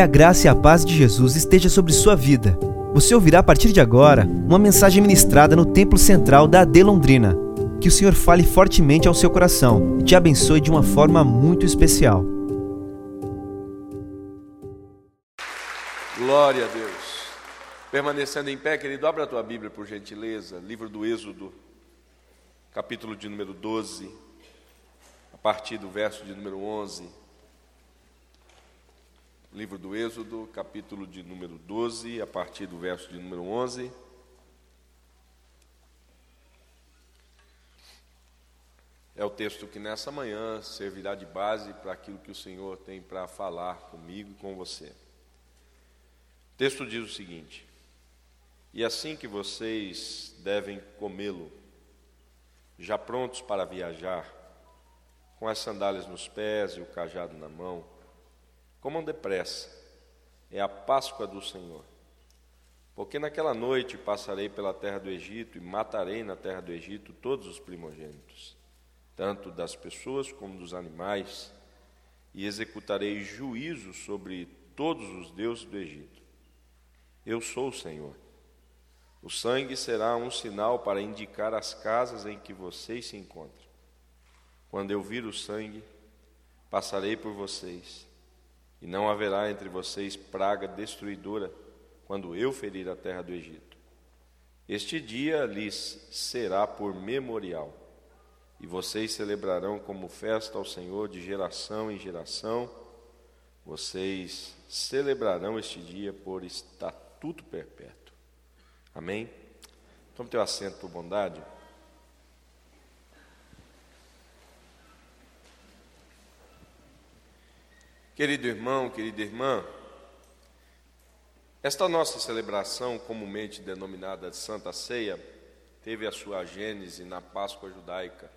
Que a graça e a paz de Jesus esteja sobre sua vida. Você ouvirá a partir de agora uma mensagem ministrada no Templo Central da AD Londrina. Que o Senhor fale fortemente ao seu coração e te abençoe de uma forma muito especial. Glória a Deus. Permanecendo em pé, querido, abra a tua Bíblia por gentileza, livro do Êxodo, capítulo de número 12, a partir do verso de número 11. Livro do Êxodo, capítulo de número 12, a partir do verso de número 11. É o texto que nessa manhã servirá de base para aquilo que o Senhor tem para falar comigo e com você. O texto diz o seguinte: E assim que vocês devem comê-lo, já prontos para viajar, com as sandálias nos pés e o cajado na mão, Comam depressa, é a Páscoa do Senhor. Porque naquela noite passarei pela terra do Egito e matarei na terra do Egito todos os primogênitos, tanto das pessoas como dos animais, e executarei juízo sobre todos os deuses do Egito. Eu sou o Senhor. O sangue será um sinal para indicar as casas em que vocês se encontram. Quando eu vir o sangue, passarei por vocês e não haverá entre vocês praga destruidora quando eu ferir a terra do Egito. Este dia lhes será por memorial, e vocês celebrarão como festa ao Senhor de geração em geração. Vocês celebrarão este dia por estatuto perpétuo. Amém? Tome teu assento por bondade. Querido irmão, querida irmã, esta nossa celebração, comumente denominada de Santa Ceia, teve a sua gênese na Páscoa judaica.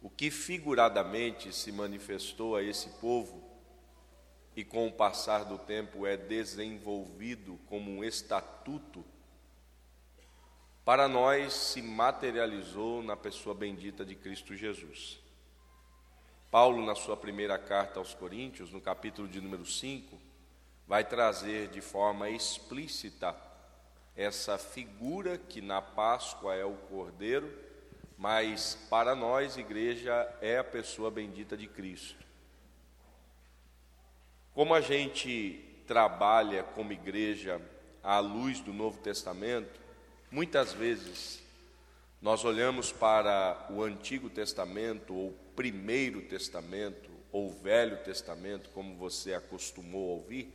O que figuradamente se manifestou a esse povo e com o passar do tempo é desenvolvido como um estatuto, para nós se materializou na pessoa bendita de Cristo Jesus. Paulo, na sua primeira carta aos Coríntios, no capítulo de número 5, vai trazer de forma explícita essa figura que na Páscoa é o Cordeiro, mas para nós, igreja, é a pessoa bendita de Cristo. Como a gente trabalha como igreja à luz do Novo Testamento, muitas vezes nós olhamos para o Antigo Testamento ou Primeiro Testamento ou Velho Testamento, como você acostumou a ouvir,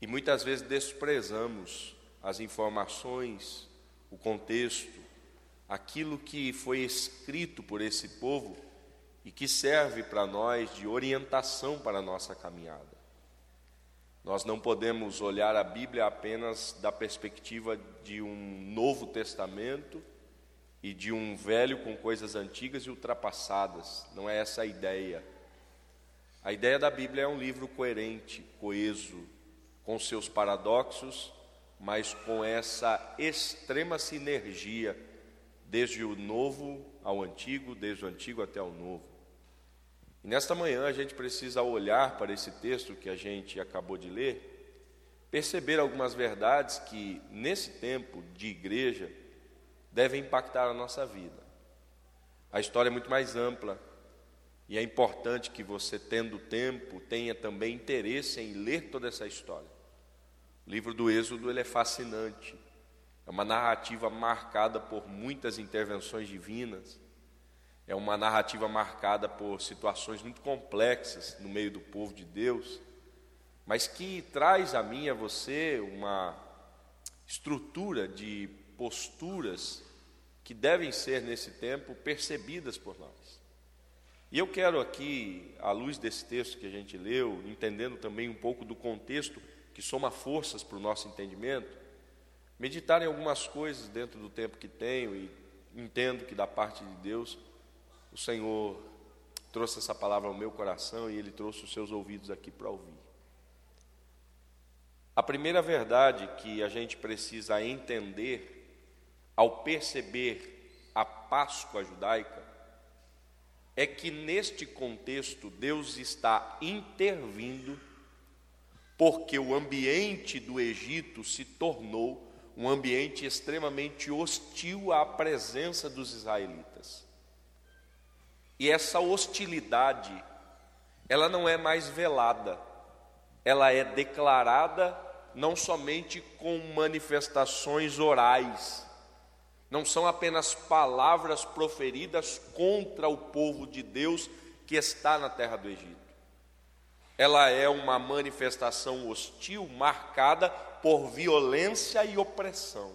e muitas vezes desprezamos as informações, o contexto, aquilo que foi escrito por esse povo e que serve para nós de orientação para a nossa caminhada. Nós não podemos olhar a Bíblia apenas da perspectiva de um Novo Testamento e de um velho com coisas antigas e ultrapassadas. Não é essa a ideia. A ideia da Bíblia é um livro coerente, coeso, com seus paradoxos, mas com essa extrema sinergia, desde o novo ao antigo, desde o antigo até o novo. E nesta manhã a gente precisa olhar para esse texto que a gente acabou de ler, perceber algumas verdades que, nesse tempo de igreja, devem impactar a nossa vida. A história é muito mais ampla e é importante que você, tendo tempo, tenha também interesse em ler toda essa história. O livro do Êxodo ele é fascinante, é uma narrativa marcada por muitas intervenções divinas, é uma narrativa marcada por situações muito complexas no meio do povo de Deus, mas que traz a mim e a você uma estrutura de posturas que devem ser nesse tempo percebidas por nós. E eu quero aqui, à luz desse texto que a gente leu, entendendo também um pouco do contexto que soma forças para o nosso entendimento, meditar em algumas coisas dentro do tempo que tenho e entendo que da parte de Deus o Senhor trouxe essa palavra ao meu coração e Ele trouxe os seus ouvidos aqui para ouvir. A primeira verdade que a gente precisa entender ao perceber a Páscoa judaica é que neste contexto Deus está intervindo porque o ambiente do Egito se tornou um ambiente extremamente hostil à presença dos israelitas. E essa hostilidade, ela não é mais velada, ela é declarada não somente com manifestações orais, não são apenas palavras proferidas contra o povo de Deus que está na terra do Egito. Ela é uma manifestação hostil marcada por violência e opressão.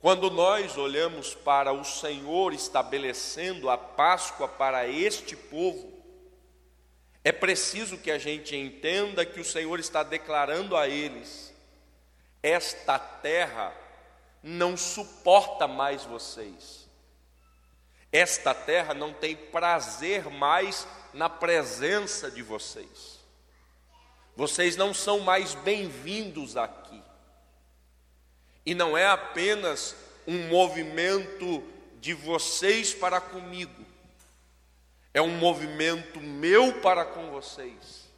Quando nós olhamos para o Senhor estabelecendo a Páscoa para este povo, é preciso que a gente entenda que o Senhor está declarando a eles: esta terra não suporta mais vocês. Esta terra não tem prazer mais na presença de vocês. Vocês não são mais bem-vindos aqui. E não é apenas um movimento de vocês para comigo, é um movimento meu para com vocês.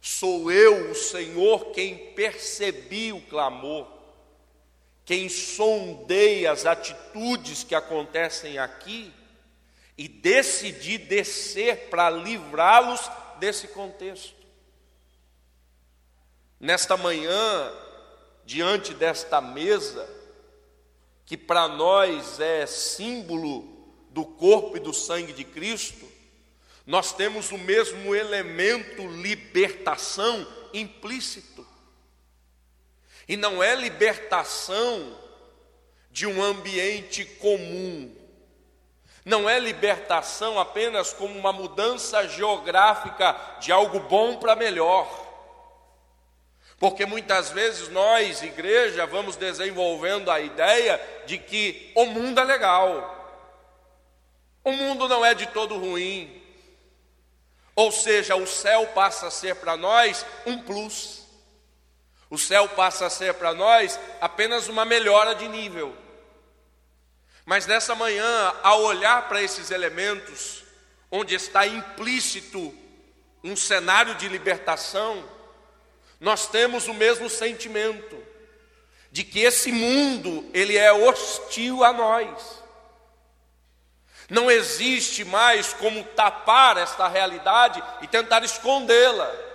Sou eu, o Senhor, quem percebi o clamor quem sondei as atitudes que acontecem aqui e decidi descer para livrá-los desse contexto. Nesta manhã, diante desta mesa, que para nós é símbolo do corpo e do sangue de Cristo, nós temos o mesmo elemento libertação implícito. E não é libertação de um ambiente comum. Não é libertação apenas como uma mudança geográfica de algo bom para melhor. Porque muitas vezes nós, igreja, vamos desenvolvendo a ideia de que o mundo é legal. O mundo não é de todo ruim. Ou seja, o céu passa a ser para nós um plus. O céu passa a ser para nós apenas uma melhora de nível. Mas nessa manhã, ao olhar para esses elementos, onde está implícito um cenário de libertação, nós temos o mesmo sentimento de que esse mundo ele é hostil a nós. Não existe mais como tapar esta realidade e tentar escondê-la.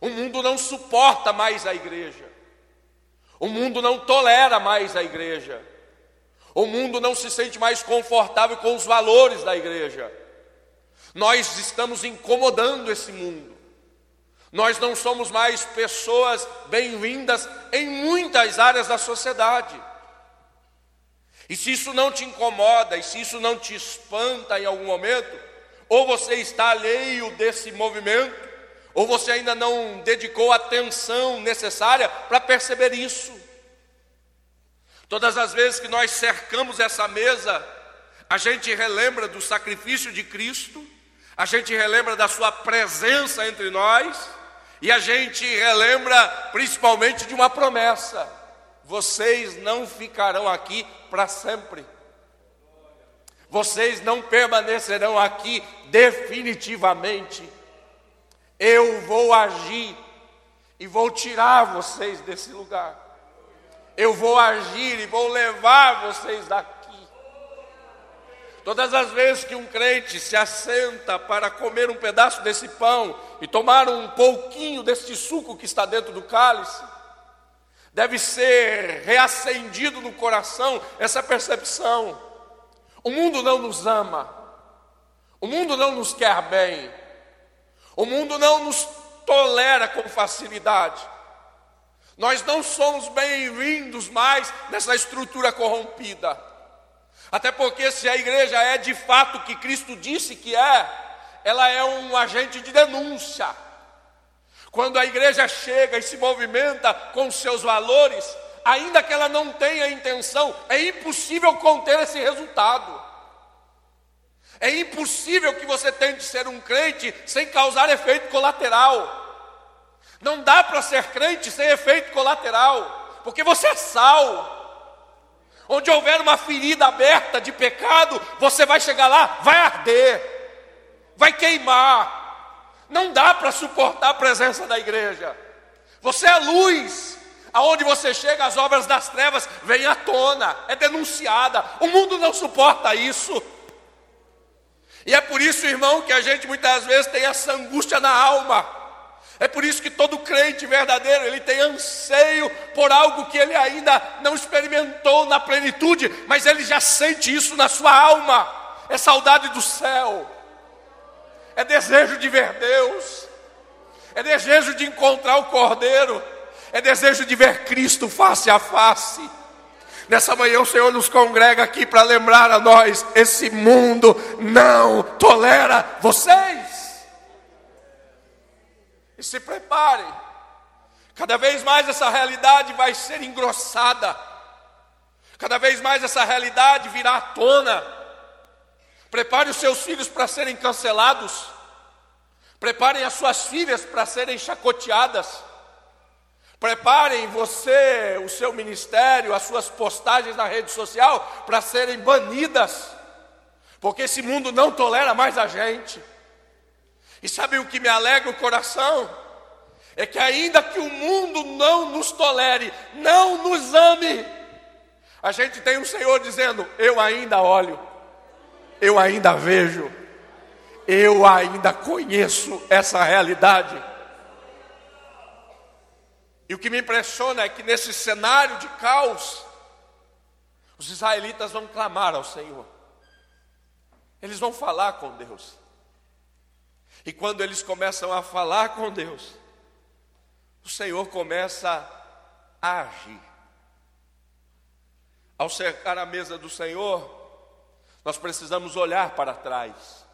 O mundo não suporta mais a igreja. O mundo não tolera mais a igreja. O mundo não se sente mais confortável com os valores da igreja. Nós estamos incomodando esse mundo. Nós não somos mais pessoas bem-vindas em muitas áreas da sociedade. E se isso não te incomoda, e se isso não te espanta em algum momento, ou você está alheio desse movimento, ou você ainda não dedicou a atenção necessária para perceber isso? Todas as vezes que nós cercamos essa mesa, a gente relembra do sacrifício de Cristo, a gente relembra da Sua presença entre nós, e a gente relembra principalmente de uma promessa: vocês não ficarão aqui para sempre. Vocês não permanecerão aqui definitivamente. Eu vou agir e vou tirar vocês desse lugar. Eu vou agir e vou levar vocês daqui. Todas as vezes que um crente se assenta para comer um pedaço desse pão e tomar um pouquinho deste suco que está dentro do cálice, deve ser reacendido no coração essa percepção. O mundo não nos ama, o mundo não nos quer bem, o mundo não nos tolera com facilidade. Nós não somos bem-vindos mais nessa estrutura corrompida. Até porque, se a igreja é de fato o que Cristo disse que é, ela é um agente de denúncia. Quando a igreja chega e se movimenta com seus valores, ainda que ela não tenha intenção, é impossível conter esse resultado. É impossível que você tente ser um crente sem causar efeito colateral. Não dá para ser crente sem efeito colateral, porque você é sal. Onde houver uma ferida aberta de pecado, você vai chegar lá, vai arder, vai queimar. Não dá para suportar a presença da igreja. Você é luz. Aonde você chega, as obras das trevas vêm à tona, é denunciada. O mundo não suporta isso. E é por isso, irmão, que a gente muitas vezes tem essa angústia na alma. É por isso que todo crente verdadeiro, ele tem anseio por algo que ele ainda não experimentou na plenitude, mas ele já sente isso na sua alma. É saudade do céu. É desejo de ver Deus. É desejo de encontrar o Cordeiro. É desejo de ver Cristo face a face. Nessa manhã o Senhor nos congrega aqui para lembrar a nós: esse mundo não tolera vocês. E se preparem, cada vez mais essa realidade vai ser engrossada, cada vez mais essa realidade virá à tona. Prepare os seus filhos para serem cancelados, preparem as suas filhas para serem chacoteadas. Preparem você, o seu ministério, as suas postagens na rede social para serem banidas, porque esse mundo não tolera mais a gente. E sabe o que me alegra o coração? É que ainda que o mundo não nos tolere, não nos ame, a gente tem um Senhor dizendo: Eu ainda olho, eu ainda vejo, eu ainda conheço essa realidade. E o que me impressiona é que nesse cenário de caos, os israelitas vão clamar ao Senhor. Eles vão falar com Deus. E quando eles começam a falar com Deus, o Senhor começa a agir. Ao cercar a mesa do Senhor, nós precisamos olhar para trás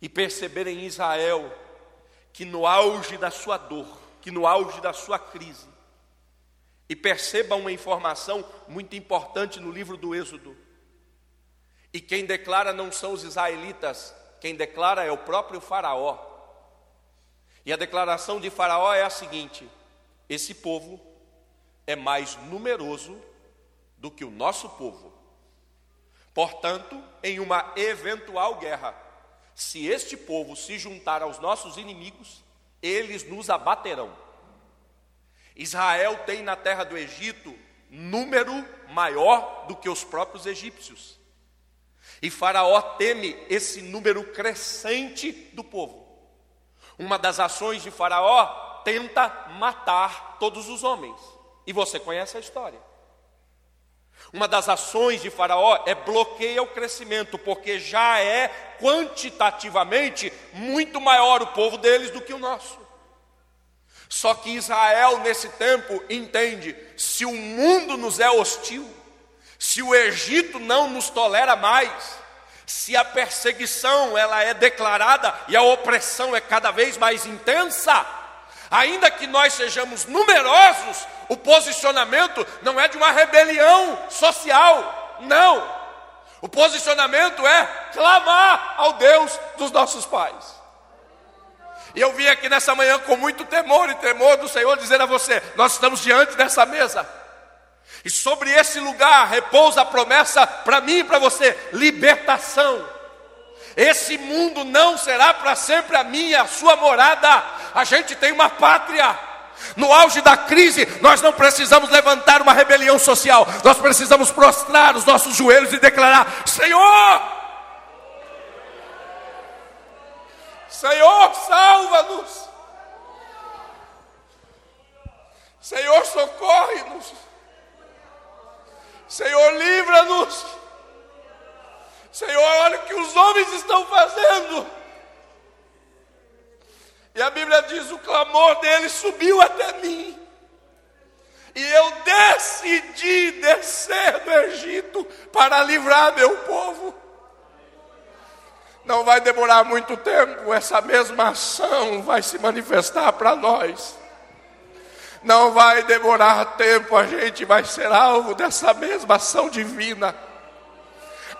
e perceber em Israel que no auge da sua dor, que no auge da sua crise, e perceba uma informação muito importante no livro do Êxodo. E quem declara não são os israelitas, quem declara é o próprio Faraó. E a declaração de Faraó é a seguinte: esse povo é mais numeroso do que o nosso povo. Portanto, em uma eventual guerra, se este povo se juntar aos nossos inimigos, eles nos abaterão. Israel tem na terra do Egito número maior do que os próprios egípcios. E Faraó teme esse número crescente do povo. Uma das ações de Faraó tenta matar todos os homens. E você conhece a história. Uma das ações de Faraó é bloqueia o crescimento, porque já é quantitativamente muito maior o povo deles do que o nosso. Só que Israel, nesse tempo, entende: se o mundo nos é hostil, se o Egito não nos tolera mais, se a perseguição ela é declarada e a opressão é cada vez mais intensa, ainda que nós sejamos numerosos, o posicionamento não é de uma rebelião social, não. O posicionamento é clamar ao Deus dos nossos pais. E eu vim aqui nessa manhã com muito temor e temor do Senhor dizer a você: nós estamos diante dessa mesa. E sobre esse lugar repousa a promessa para mim e para você: libertação. Esse mundo não será para sempre a minha, a sua morada. A gente tem uma pátria. No auge da crise, nós não precisamos levantar uma rebelião social, nós precisamos prostrar os nossos joelhos e declarar: Senhor, Senhor, salva-nos, Senhor, socorre-nos, Senhor, livra-nos, Senhor, olha o que os homens estão fazendo. E a Bíblia diz: o clamor dele subiu até mim. E eu decidi descer do Egito para livrar meu povo. Não vai demorar muito tempo, essa mesma ação vai se manifestar para nós. Não vai demorar tempo, a gente vai ser alvo dessa mesma ação divina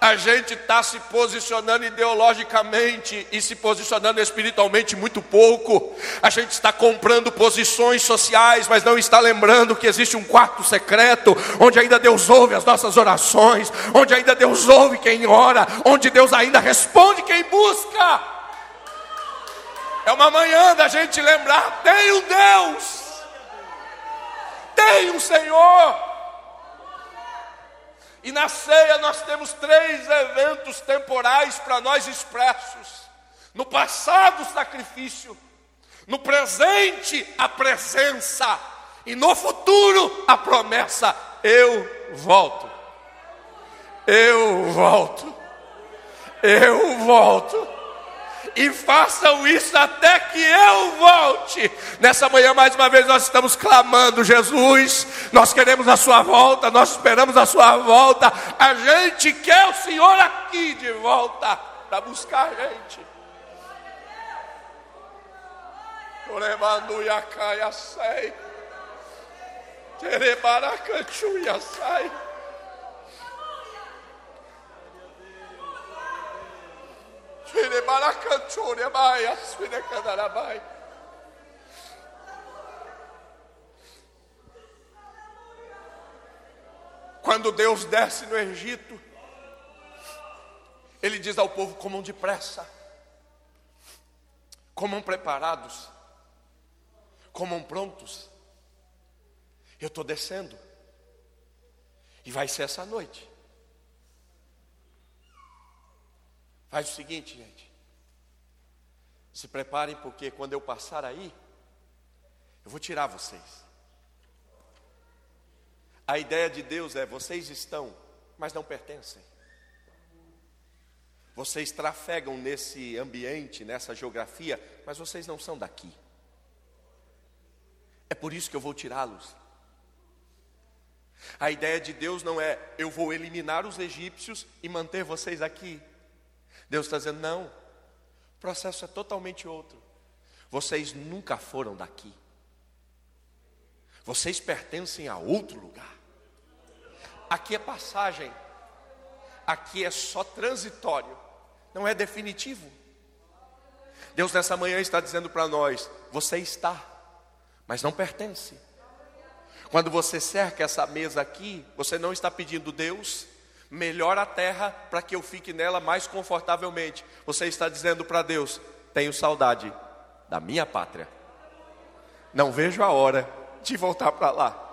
a gente está se posicionando ideologicamente e se posicionando espiritualmente muito pouco. A gente está comprando posições sociais, mas não está lembrando que existe um quarto secreto, onde ainda Deus ouve as nossas orações, onde ainda Deus ouve quem ora, onde Deus ainda responde quem busca. É uma manhã da gente lembrar: tem um Deus, tem um Senhor. E na ceia nós temos três eventos temporais para nós expressos: no passado, o sacrifício, no presente, a presença, e no futuro, a promessa: eu volto. Eu volto. Eu volto e façam isso até que eu volte. Nessa manhã, mais uma vez, nós estamos clamando, Jesus, nós queremos a Sua volta, nós esperamos a Sua volta, a gente quer o Senhor aqui de volta para buscar a gente. Oremanduia caia sai. Terebaracanchuia sai. Quando Deus desce no Egito, Ele diz ao povo: comam depressa, comam preparados, comam prontos. Eu estou descendo, e vai ser essa noite. Faz o seguinte, gente. Se preparem, porque quando eu passar aí, eu vou tirar vocês. A ideia de Deus é: vocês estão, mas não pertencem. Vocês trafegam nesse ambiente, nessa geografia, mas vocês não são daqui. É por isso que eu vou tirá-los. A ideia de Deus não é eu vou eliminar os egípcios e manter vocês aqui. Deus está dizendo: não, o processo é totalmente outro. Vocês nunca foram daqui, vocês pertencem a outro lugar. Aqui é passagem, aqui é só transitório, não é definitivo. Deus nessa manhã está dizendo para nós: você está, mas não pertence. Quando você cerca essa mesa aqui, você não está pedindo Deus, melhor a terra para que eu fique nela mais confortavelmente. Você está dizendo para Deus: tenho saudade da minha pátria. Não vejo a hora de voltar para lá.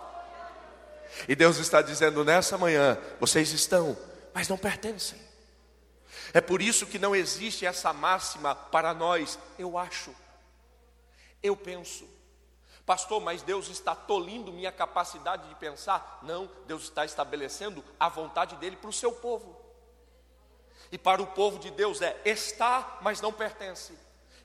E Deus está dizendo nessa manhã: vocês estão, mas não pertencem. É por isso que não existe essa máxima para nós, eu acho, eu penso. Pastor, mas Deus está tolindo minha capacidade de pensar? Não, Deus está estabelecendo a vontade dele para o seu povo. E para o povo de Deus é está, mas não pertence.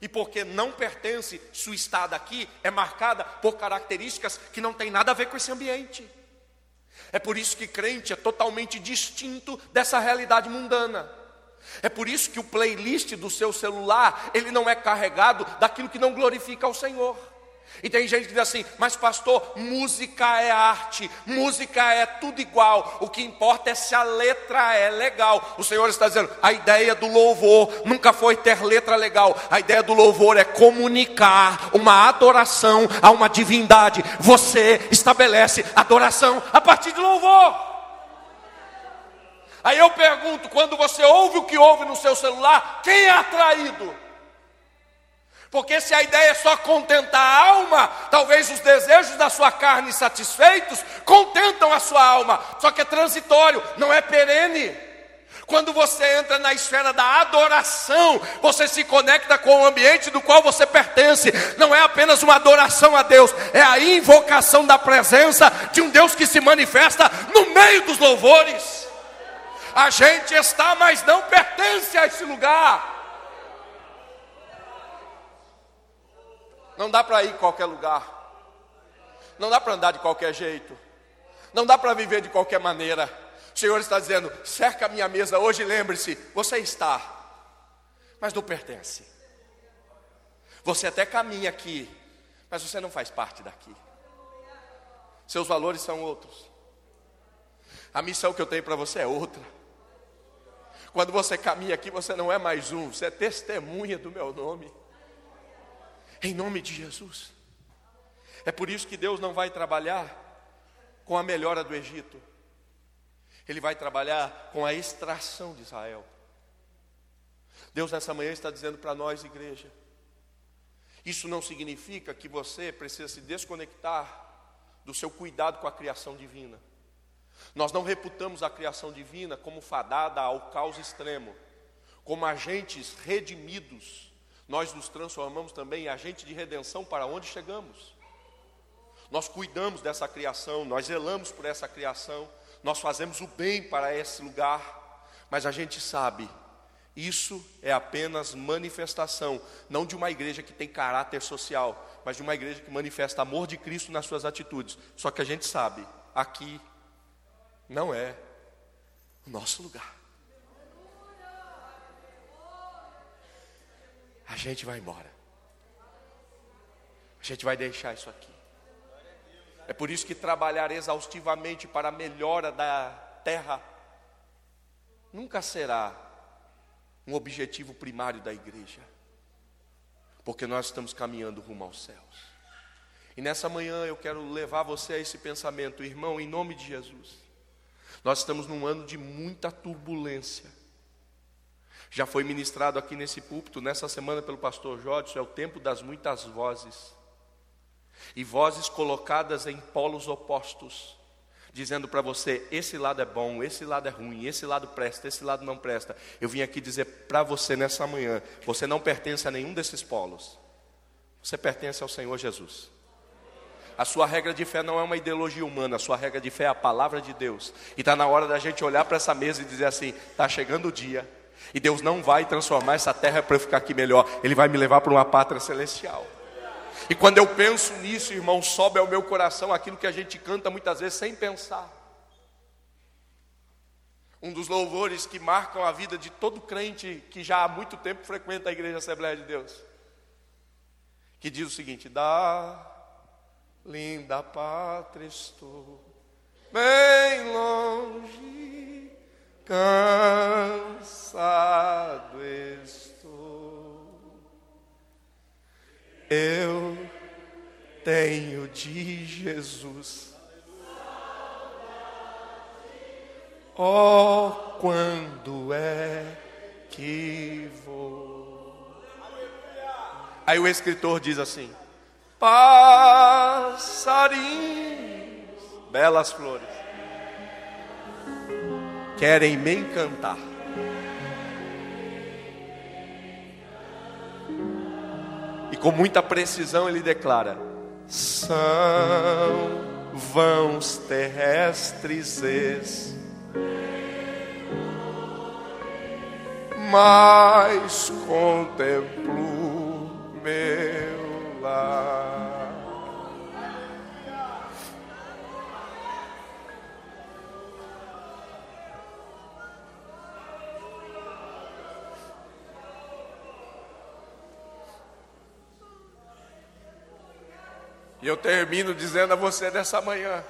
E porque não pertence, sua estada aqui é marcada por características que não tem nada a ver com esse ambiente. É por isso que crente é totalmente distinto dessa realidade mundana. É por isso que o playlist do seu celular, ele não é carregado daquilo que não glorifica ao Senhor. E tem gente que diz assim, mas pastor, música é arte, música é tudo igual, o que importa é se a letra é legal. O Senhor está dizendo, a ideia do louvor nunca foi ter letra legal, a ideia do louvor é comunicar uma adoração a uma divindade. Você estabelece adoração a partir de louvor. Aí eu pergunto, quando você ouve o que ouve no seu celular, quem é atraído? Porque se a ideia é só contentar a alma, talvez os desejos da sua carne satisfeitos contentam a sua alma, só que é transitório, não é perene. Quando você entra na esfera da adoração, você se conecta com o ambiente do qual você pertence. Não é apenas uma adoração a Deus, é a invocação da presença de um Deus que se manifesta no meio dos louvores. A gente está, mas não pertence a esse lugar. Não dá para ir em qualquer lugar. Não dá para andar de qualquer jeito. Não dá para viver de qualquer maneira. O Senhor está dizendo: cerca a minha mesa hoje, lembre-se, você está, mas não pertence. Você até caminha aqui, mas você não faz parte daqui. Seus valores são outros. A missão que eu tenho para você é outra. Quando você caminha aqui, você não é mais um, você é testemunha do meu nome em nome de Jesus. É por isso que Deus não vai trabalhar com a melhora do Egito, Ele vai trabalhar com a extração de Israel. Deus nessa manhã está dizendo para nós, igreja, Isso não significa que você precisa se desconectar do seu cuidado com a criação divina. Nós não reputamos a criação divina como fadada ao caos extremo, como agentes redimidos. Nós nos transformamos também em agente de redenção para onde chegamos. Nós cuidamos dessa criação, nós zelamos por essa criação, nós fazemos o bem para esse lugar, mas a gente sabe isso é apenas manifestação, não de uma igreja que tem caráter social, mas de uma igreja que manifesta amor de Cristo nas suas atitudes. Só que a gente sabe, aqui não é o nosso lugar. A gente vai embora. A gente vai deixar isso aqui. É por isso que trabalhar exaustivamente para a melhora da terra nunca será um objetivo primário da igreja, porque nós estamos caminhando rumo aos céus. E nessa manhã eu quero levar você a esse pensamento, irmão, em nome de Jesus. Nós estamos num ano de muita turbulência. Já foi ministrado aqui nesse púlpito, nessa semana, pelo pastor Jorge, é o tempo das muitas vozes. E vozes colocadas em polos opostos dizendo para você: esse lado é bom, esse lado é ruim, esse lado presta, esse lado não presta. Eu vim aqui dizer para você nessa manhã: você não pertence a nenhum desses polos, você pertence ao Senhor Jesus. A sua regra de fé não é uma ideologia humana, a sua regra de fé é a palavra de Deus. E está na hora da gente olhar para essa mesa e dizer assim: está chegando o dia, e Deus não vai transformar essa terra para eu ficar aqui melhor, Ele vai me levar para uma pátria celestial. E quando eu penso nisso, irmão, sobe ao meu coração aquilo que a gente canta muitas vezes sem pensar. Um dos louvores que marcam a vida de todo crente que já há muito tempo frequenta a igreja Assembleia de Deus. Que diz o seguinte: Da linda pátria estou, bem longe, cansado estou eu tenho de Jesus. Oh, quando é que vou? Aí o escritor diz assim: Passarinhos, belas flores, querem me encantar. com muita precisão ele declara: são vãos terrestres, mas contemplo meu lar. E eu termino dizendo a você nessa manhã: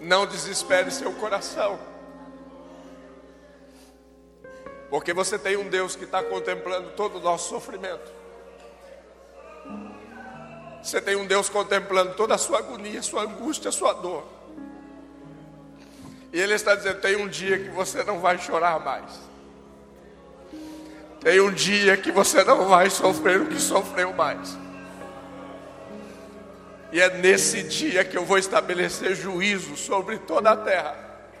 não desespere seu coração, porque você tem um Deus que está contemplando todo o nosso sofrimento. Você tem um Deus contemplando toda a sua agonia, sua angústia, sua dor. E Ele está dizendo: tem um dia que você não vai chorar mais. Tem um dia que você não vai sofrer o que sofreu mais. E é nesse dia que eu vou estabelecer juízo sobre toda a terra.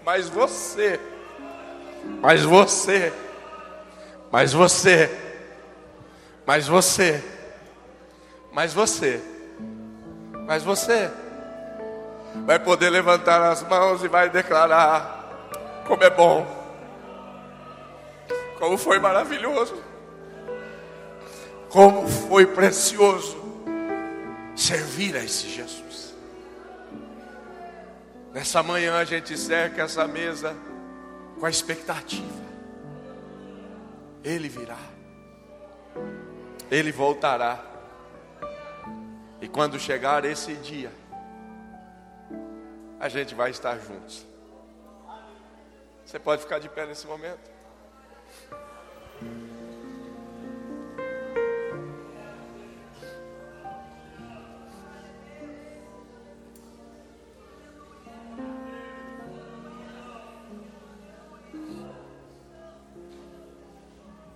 Mas você, mas você, mas você, mas você, mas você, mas você, vai poder levantar as mãos e vai declarar como é bom como foi maravilhoso. Como foi precioso servir a esse Jesus. Nessa manhã a gente cerca essa mesa com a expectativa. Ele virá. Ele voltará. E quando chegar esse dia, a gente vai estar juntos. Você pode ficar de pé nesse momento?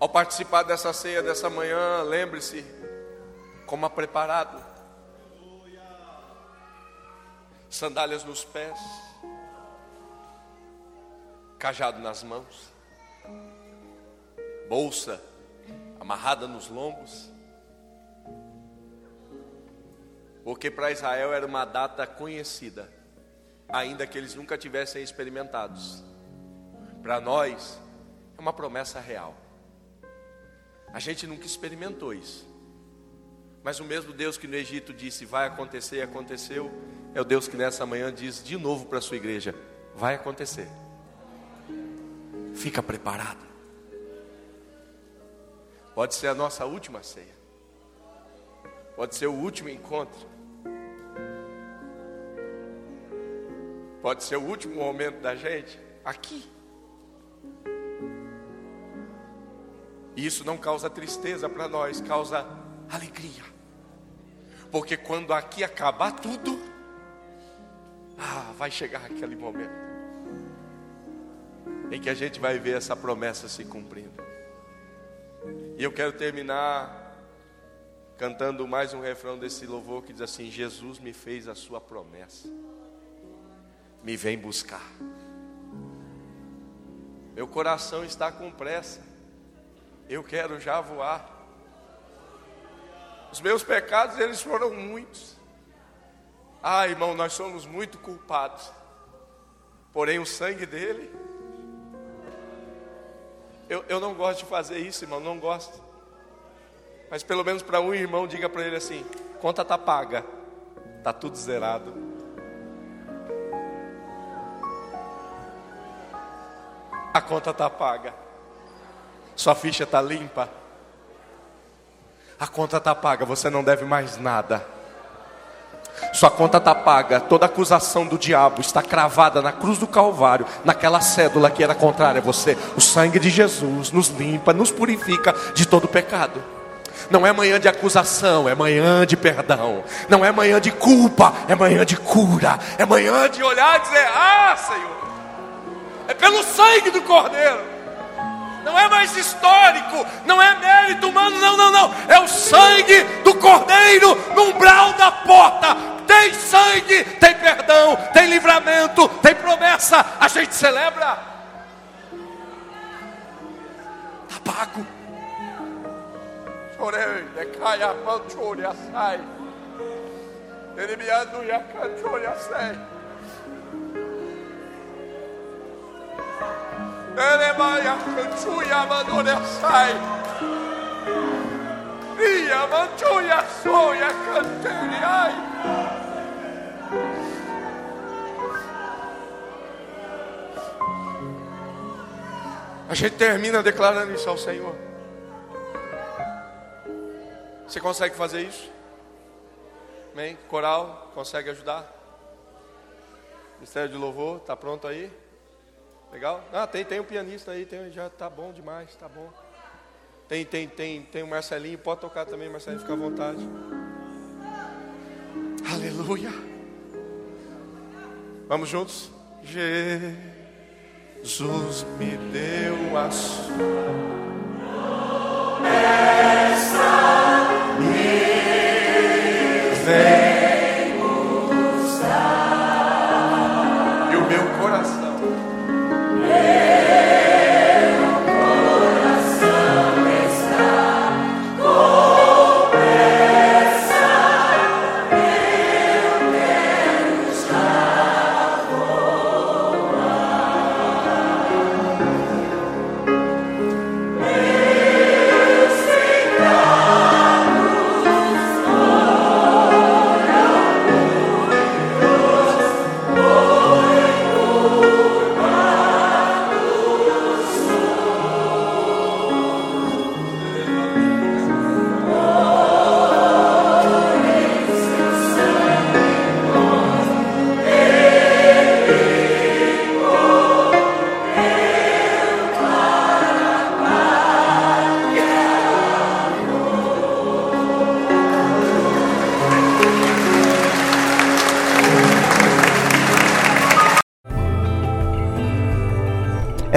Ao participar dessa ceia dessa manhã, lembre-se, coma preparado, sandálias nos pés, cajado nas mãos, bolsa amarrada nos lombos, porque para Israel era uma data conhecida, ainda que eles nunca tivessem experimentados. Para nós, é uma promessa real. A gente nunca experimentou isso. Mas o mesmo Deus que no Egito disse vai acontecer e aconteceu, é o Deus que nessa manhã diz de novo para a sua igreja: vai acontecer. Fica preparado. Pode ser a nossa última ceia. Pode ser o último encontro. Pode ser o último momento da gente aqui. E isso não causa tristeza para nós, causa alegria. Porque quando aqui acabar tudo, ah, vai chegar aquele momento em que a gente vai ver essa promessa se cumprindo. E eu quero terminar cantando mais um refrão desse louvor que diz assim: Jesus me fez a sua promessa, me vem buscar. Meu coração está com pressa, eu quero já voar. Os meus pecados, eles foram muitos. Ah, irmão, nós somos muito culpados. Porém, o sangue dele. Eu, eu não gosto de fazer isso, irmão, não gosto. Mas pelo menos para um irmão, diga para ele assim: conta tá paga, tá tudo zerado. A conta tá paga. Sua ficha tá limpa a conta está paga, você não deve mais nada. Sua conta está paga, toda acusação do diabo está cravada na cruz do Calvário, naquela cédula que era contrária a você. O sangue de Jesus nos limpa, nos purifica de todo pecado. Não é manhã de acusação, é manhã de perdão. Não é manhã de culpa, é manhã de cura. É manhã de olhar e dizer: Ah, Senhor, é pelo sangue do Cordeiro não é mais histórico, não é mérito humano, não, não, não. É o sangue do Cordeiro no umbral da porta. Tem sangue, tem perdão, tem livramento, tem promessa. A gente celebra. Está pago. Chorei, decai a mão, chore. Ele me anda e a canchore, sai. A gente termina declarando isso ao Senhor. Você consegue fazer isso? Amém? Coral, consegue ajudar? Ministério de Louvor, está pronto aí? Legal? Ah, tem, tem um pianista aí, tem, já tá bom demais, tá bom. Tem, tem, tem, tem o Marcelinho, pode tocar também, Marcelinho, fica à vontade. Aleluia. Vamos juntos? Jesus me deu a sua. Essa me vem.